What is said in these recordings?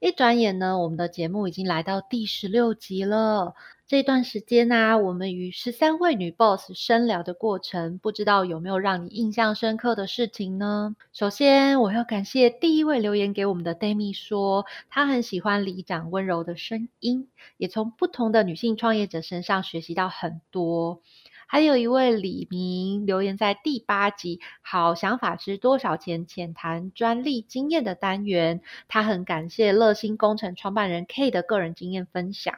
一转眼呢，我们的节目已经来到第十六集了。这段时间呢，我们与十三位女 boss 深聊的过程，不知道有没有让你印象深刻的事情呢？首先，我要感谢第一位留言给我们的 Demi 说，她很喜欢里长温柔的声音，也从不同的女性创业者身上学习到很多。还有一位李明留言在第八集“好想法值多少钱”浅谈专利经验的单元，他很感谢乐心工程创办人 K 的个人经验分享。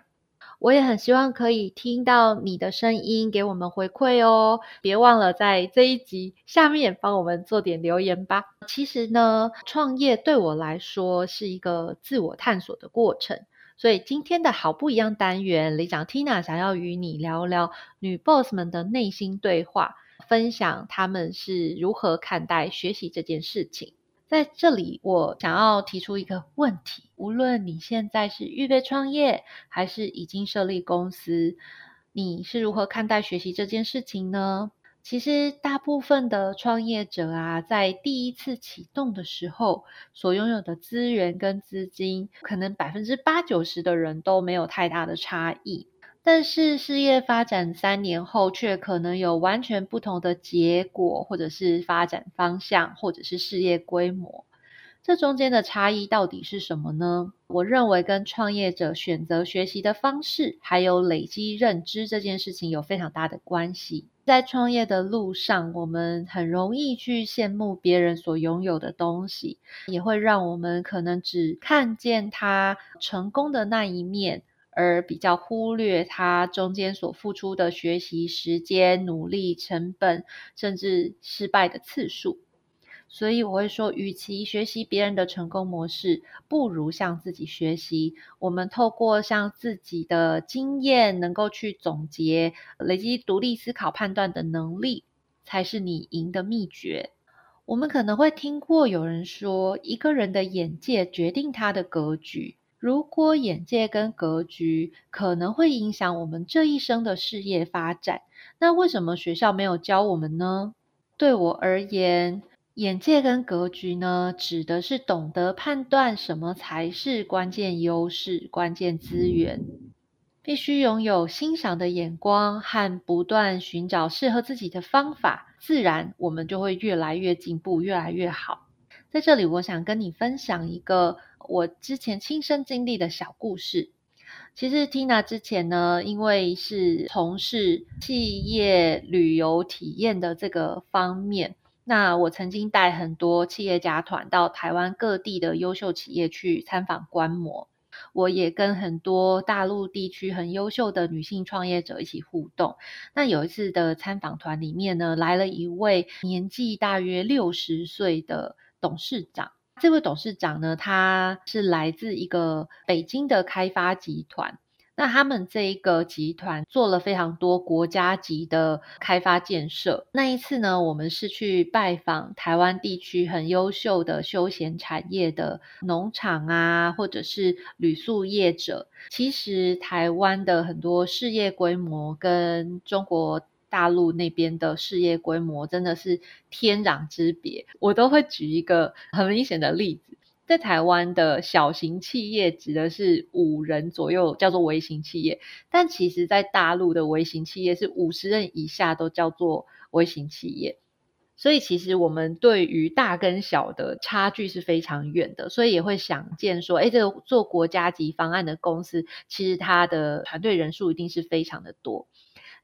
我也很希望可以听到你的声音，给我们回馈哦！别忘了在这一集下面帮我们做点留言吧。其实呢，创业对我来说是一个自我探索的过程，所以今天的好不一样单元，李长 Tina 想要与你聊聊女 boss 们的内心对话，分享他们是如何看待学习这件事情。在这里，我想要提出一个问题：无论你现在是预备创业，还是已经设立公司，你是如何看待学习这件事情呢？其实，大部分的创业者啊，在第一次启动的时候，所拥有的资源跟资金，可能百分之八九十的人都没有太大的差异。但是事业发展三年后，却可能有完全不同的结果，或者是发展方向，或者是事业规模。这中间的差异到底是什么呢？我认为跟创业者选择学习的方式，还有累积认知这件事情有非常大的关系。在创业的路上，我们很容易去羡慕别人所拥有的东西，也会让我们可能只看见他成功的那一面。而比较忽略他中间所付出的学习时间、努力、成本，甚至失败的次数。所以我会说，与其学习别人的成功模式，不如向自己学习。我们透过向自己的经验，能够去总结、累积独立思考、判断的能力，才是你赢的秘诀。我们可能会听过有人说，一个人的眼界决定他的格局。如果眼界跟格局可能会影响我们这一生的事业发展，那为什么学校没有教我们呢？对我而言，眼界跟格局呢，指的是懂得判断什么才是关键优势、关键资源，必须拥有欣赏的眼光和不断寻找适合自己的方法，自然我们就会越来越进步，越来越好。在这里，我想跟你分享一个。我之前亲身经历的小故事，其实 Tina 之前呢，因为是从事企业旅游体验的这个方面，那我曾经带很多企业家团到台湾各地的优秀企业去参访观摩，我也跟很多大陆地区很优秀的女性创业者一起互动。那有一次的参访团里面呢，来了一位年纪大约六十岁的董事长。这位董事长呢，他是来自一个北京的开发集团。那他们这一个集团做了非常多国家级的开发建设。那一次呢，我们是去拜访台湾地区很优秀的休闲产业的农场啊，或者是旅宿业者。其实台湾的很多事业规模跟中国。大陆那边的事业规模真的是天壤之别。我都会举一个很明显的例子，在台湾的小型企业指的是五人左右，叫做微型企业；但其实，在大陆的微型企业是五十人以下都叫做微型企业。所以，其实我们对于大跟小的差距是非常远的，所以也会想见说，哎，这个做国家级方案的公司，其实它的团队人数一定是非常的多。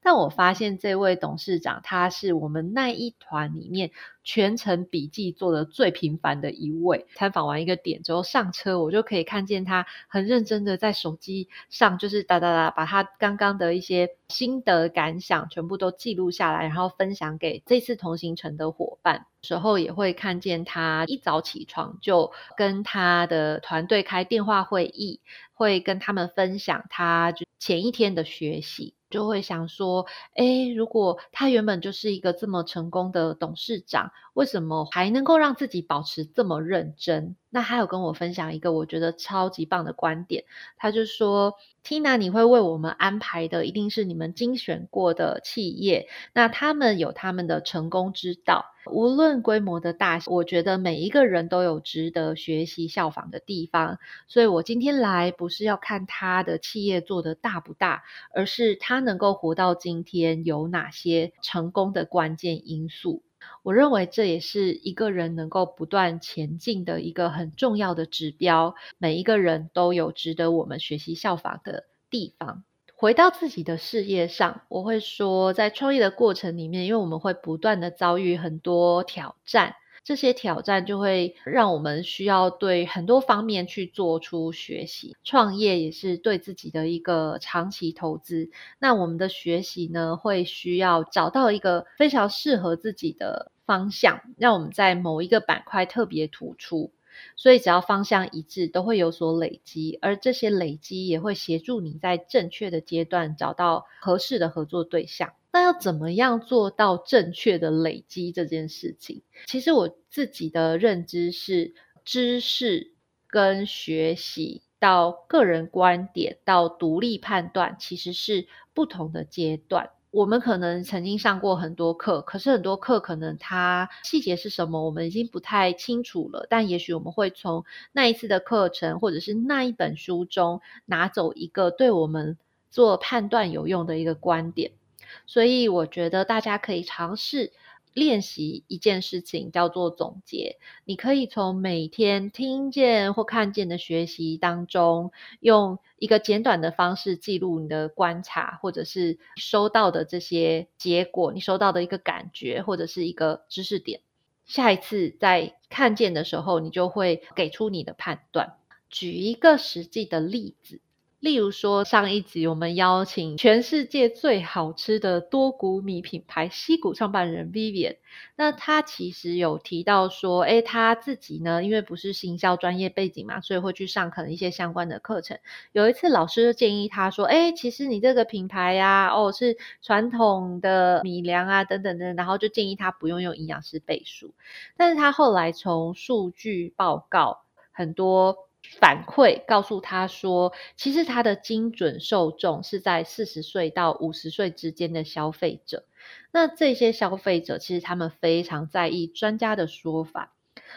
但我发现这位董事长，他是我们那一团里面全程笔记做的最频繁的一位。参访完一个点之后上车，我就可以看见他很认真的在手机上就是哒哒哒把他刚刚的一些心得感想全部都记录下来，然后分享给这次同行程的伙伴。时候也会看见他一早起床就跟他的团队开电话会议，会跟他们分享他就前一天的学习。就会想说，哎，如果他原本就是一个这么成功的董事长，为什么还能够让自己保持这么认真？那还有跟我分享一个我觉得超级棒的观点，他就说：“Tina，你会为我们安排的一定是你们精选过的企业，那他们有他们的成功之道。”无论规模的大小，我觉得每一个人都有值得学习效仿的地方。所以我今天来不是要看他的企业做的大不大，而是他能够活到今天有哪些成功的关键因素。我认为这也是一个人能够不断前进的一个很重要的指标。每一个人都有值得我们学习效仿的地方。回到自己的事业上，我会说，在创业的过程里面，因为我们会不断的遭遇很多挑战，这些挑战就会让我们需要对很多方面去做出学习。创业也是对自己的一个长期投资。那我们的学习呢，会需要找到一个非常适合自己的方向，让我们在某一个板块特别突出。所以，只要方向一致，都会有所累积，而这些累积也会协助你在正确的阶段找到合适的合作对象。那要怎么样做到正确的累积这件事情？其实我自己的认知是，知识跟学习到个人观点到独立判断，其实是不同的阶段。我们可能曾经上过很多课，可是很多课可能它细节是什么，我们已经不太清楚了。但也许我们会从那一次的课程，或者是那一本书中拿走一个对我们做判断有用的一个观点。所以我觉得大家可以尝试。练习一件事情叫做总结。你可以从每天听见或看见的学习当中，用一个简短的方式记录你的观察，或者是收到的这些结果，你收到的一个感觉，或者是一个知识点。下一次在看见的时候，你就会给出你的判断。举一个实际的例子。例如说，上一集我们邀请全世界最好吃的多谷米品牌西谷创办人 Vivian，那他其实有提到说，哎，他自己呢，因为不是行销专业背景嘛，所以会去上可能一些相关的课程。有一次老师就建议他说，哎，其实你这个品牌呀，哦，是传统的米粮啊，等等的，然后就建议他不用用营养师背书。但是他后来从数据报告很多。反馈告诉他说，其实他的精准受众是在四十岁到五十岁之间的消费者。那这些消费者其实他们非常在意专家的说法，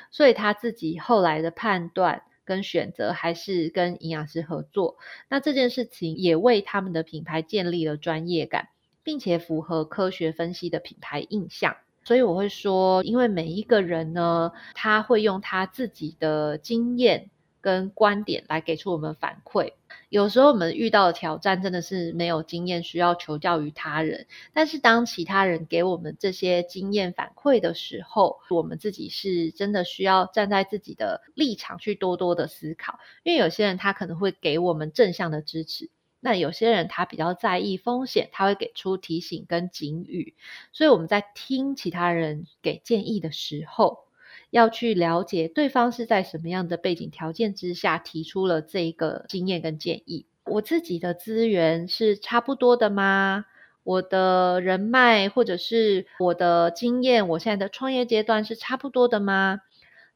所以他自己后来的判断跟选择还是跟营养师合作。那这件事情也为他们的品牌建立了专业感，并且符合科学分析的品牌印象。所以我会说，因为每一个人呢，他会用他自己的经验。跟观点来给出我们反馈。有时候我们遇到的挑战真的是没有经验，需要求教于他人。但是当其他人给我们这些经验反馈的时候，我们自己是真的需要站在自己的立场去多多的思考。因为有些人他可能会给我们正向的支持，那有些人他比较在意风险，他会给出提醒跟警语。所以我们在听其他人给建议的时候。要去了解对方是在什么样的背景条件之下提出了这一个经验跟建议。我自己的资源是差不多的吗？我的人脉或者是我的经验，我现在的创业阶段是差不多的吗？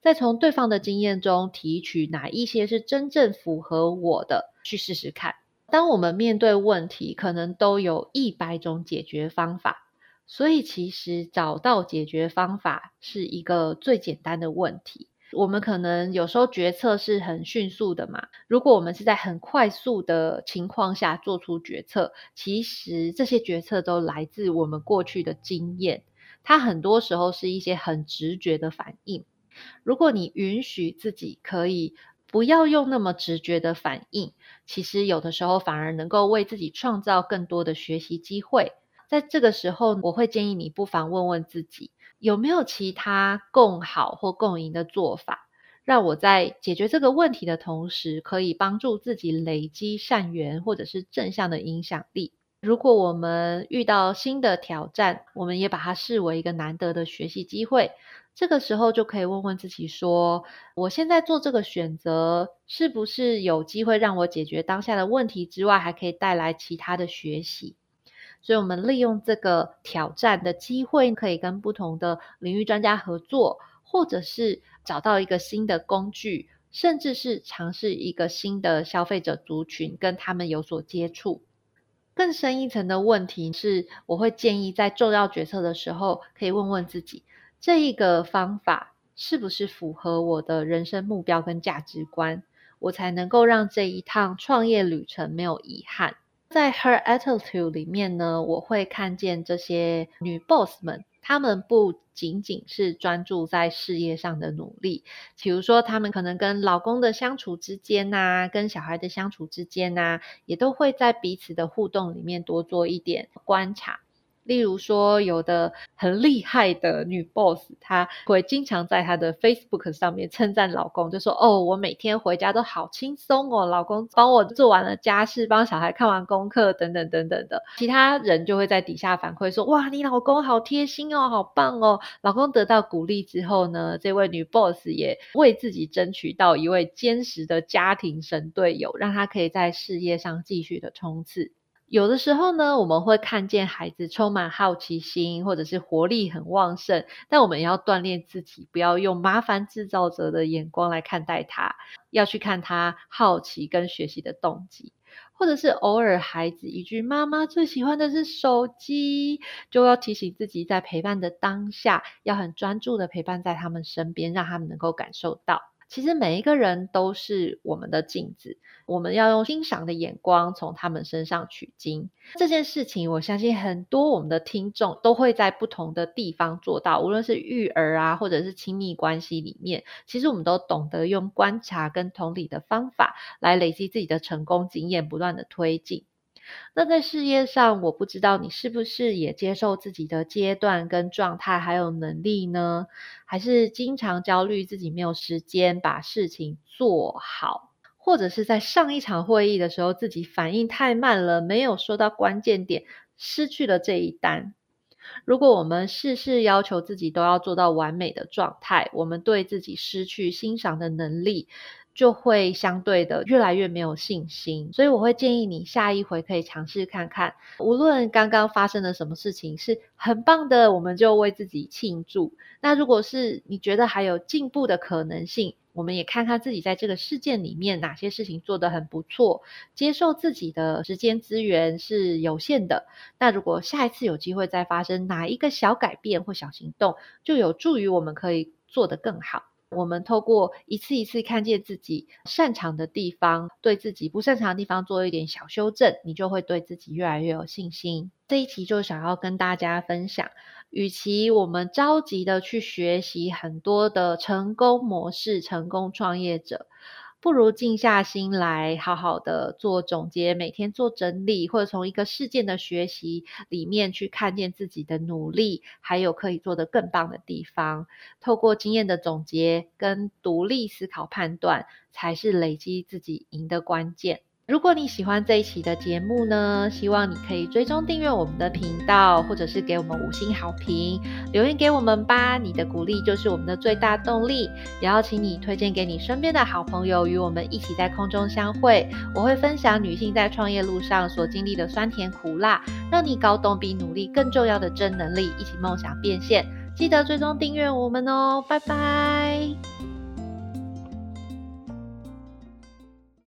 再从对方的经验中提取哪一些是真正符合我的，去试试看。当我们面对问题，可能都有一百种解决方法。所以，其实找到解决方法是一个最简单的问题。我们可能有时候决策是很迅速的嘛。如果我们是在很快速的情况下做出决策，其实这些决策都来自我们过去的经验。它很多时候是一些很直觉的反应。如果你允许自己可以不要用那么直觉的反应，其实有的时候反而能够为自己创造更多的学习机会。在这个时候，我会建议你不妨问问自己，有没有其他更好或共赢的做法，让我在解决这个问题的同时，可以帮助自己累积善缘或者是正向的影响力。如果我们遇到新的挑战，我们也把它视为一个难得的学习机会。这个时候就可以问问自己说：我现在做这个选择，是不是有机会让我解决当下的问题之外，还可以带来其他的学习？所以，我们利用这个挑战的机会，可以跟不同的领域专家合作，或者是找到一个新的工具，甚至是尝试一个新的消费者族群，跟他们有所接触。更深一层的问题是，我会建议在重要决策的时候，可以问问自己，这一个方法是不是符合我的人生目标跟价值观，我才能够让这一趟创业旅程没有遗憾。在 Her Attitude 里面呢，我会看见这些女 boss 们。她们不仅仅是专注在事业上的努力，比如说，她们可能跟老公的相处之间呐，跟小孩的相处之间呐，也都会在彼此的互动里面多做一点观察。例如说，有的很厉害的女 boss，她会经常在她的 Facebook 上面称赞老公，就说：“哦，我每天回家都好轻松哦，老公帮我做完了家事，帮小孩看完功课，等等等等的。”其他人就会在底下反馈说：“哇，你老公好贴心哦，好棒哦！”老公得到鼓励之后呢，这位女 boss 也为自己争取到一位坚实的家庭神队友，让她可以在事业上继续的冲刺。有的时候呢，我们会看见孩子充满好奇心，或者是活力很旺盛，但我们要锻炼自己，不要用麻烦制造者的眼光来看待他，要去看他好奇跟学习的动机，或者是偶尔孩子一句“妈妈最喜欢的是手机”，就要提醒自己，在陪伴的当下，要很专注的陪伴在他们身边，让他们能够感受到。其实每一个人都是我们的镜子，我们要用欣赏的眼光从他们身上取经。这件事情，我相信很多我们的听众都会在不同的地方做到，无论是育儿啊，或者是亲密关系里面，其实我们都懂得用观察跟同理的方法来累积自己的成功经验，不断的推进。那在事业上，我不知道你是不是也接受自己的阶段跟状态，还有能力呢？还是经常焦虑自己没有时间把事情做好，或者是在上一场会议的时候，自己反应太慢了，没有说到关键点，失去了这一单。如果我们事事要求自己都要做到完美的状态，我们对自己失去欣赏的能力。就会相对的越来越没有信心，所以我会建议你下一回可以尝试看看，无论刚刚发生了什么事情是很棒的，我们就为自己庆祝。那如果是你觉得还有进步的可能性，我们也看看自己在这个事件里面哪些事情做得很不错，接受自己的时间资源是有限的。那如果下一次有机会再发生哪一个小改变或小行动，就有助于我们可以做得更好。我们透过一次一次看见自己擅长的地方，对自己不擅长的地方做一点小修正，你就会对自己越来越有信心。这一期就想要跟大家分享，与其我们着急的去学习很多的成功模式、成功创业者。不如静下心来，好好的做总结，每天做整理，或者从一个事件的学习里面去看见自己的努力，还有可以做得更棒的地方。透过经验的总结跟独立思考判断，才是累积自己赢的关键。如果你喜欢这一期的节目呢，希望你可以追踪订阅我们的频道，或者是给我们五星好评，留言给我们吧。你的鼓励就是我们的最大动力。也邀请你推荐给你身边的好朋友，与我们一起在空中相会。我会分享女性在创业路上所经历的酸甜苦辣，让你搞懂比努力更重要的真能力，一起梦想变现。记得追踪订阅我们哦，拜拜。